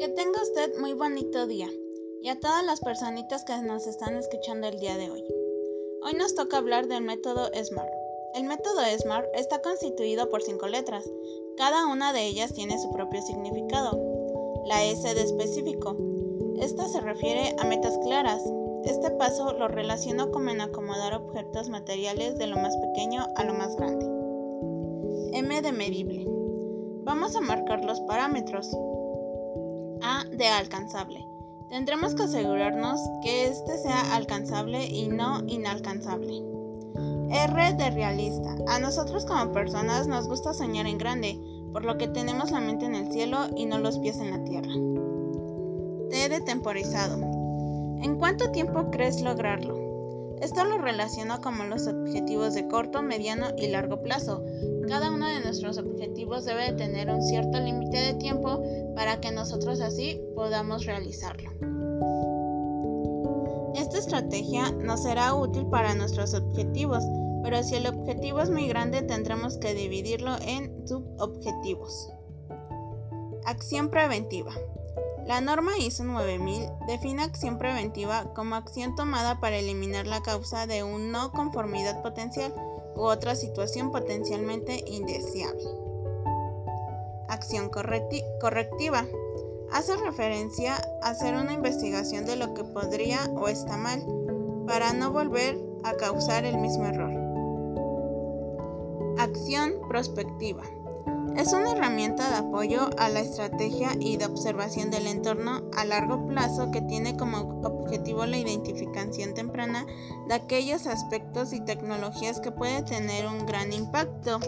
Que tenga usted muy bonito día y a todas las personitas que nos están escuchando el día de hoy. Hoy nos toca hablar del método SMART. El método SMART está constituido por cinco letras. Cada una de ellas tiene su propio significado. La S de específico. Esta se refiere a metas claras. Este paso lo relaciono como en acomodar objetos materiales de lo más pequeño a lo más grande. M de medible. Vamos a marcar los parámetros. De alcanzable. Tendremos que asegurarnos que este sea alcanzable y no inalcanzable. R de realista. A nosotros como personas nos gusta soñar en grande, por lo que tenemos la mente en el cielo y no los pies en la tierra. T de temporizado. ¿En cuánto tiempo crees lograrlo? Esto lo relaciona como los objetivos de corto, mediano y largo plazo. Cada uno de nuestros objetivos debe tener un cierto límite de para que nosotros así podamos realizarlo. Esta estrategia nos será útil para nuestros objetivos, pero si el objetivo es muy grande tendremos que dividirlo en subobjetivos. Acción preventiva. La norma ISO 9000 define acción preventiva como acción tomada para eliminar la causa de una no conformidad potencial u otra situación potencialmente indeseable. Acción correctiva. Hace referencia a hacer una investigación de lo que podría o está mal para no volver a causar el mismo error. Acción prospectiva. Es una herramienta de apoyo a la estrategia y de observación del entorno a largo plazo que tiene como objetivo la identificación temprana de aquellos aspectos y tecnologías que pueden tener un gran impacto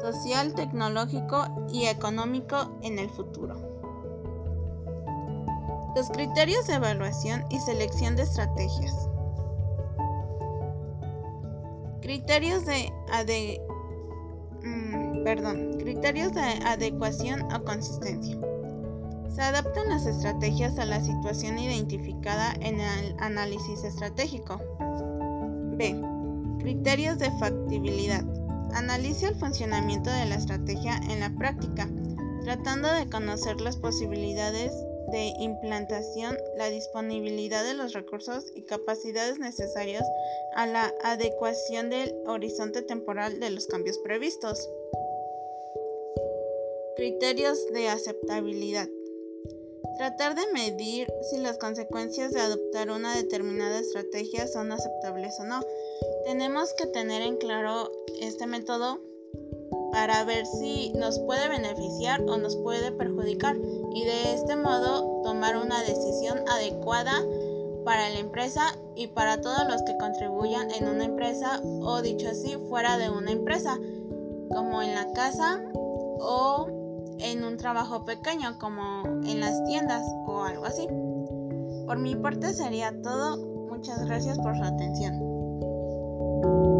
social, tecnológico y económico en el futuro. Los criterios de evaluación y selección de estrategias. Criterios de perdón, criterios de adecuación o consistencia. Se adaptan las estrategias a la situación identificada en el análisis estratégico. B. Criterios de factibilidad. Analiza el funcionamiento de la estrategia en la práctica, tratando de conocer las posibilidades de implantación, la disponibilidad de los recursos y capacidades necesarios a la adecuación del horizonte temporal de los cambios previstos. Criterios de aceptabilidad. Tratar de medir si las consecuencias de adoptar una determinada estrategia son aceptables o no. Tenemos que tener en claro este método para ver si nos puede beneficiar o nos puede perjudicar y de este modo tomar una decisión adecuada para la empresa y para todos los que contribuyan en una empresa o dicho así fuera de una empresa como en la casa o en un trabajo pequeño como en las tiendas o algo así. Por mi parte sería todo. Muchas gracias por su atención.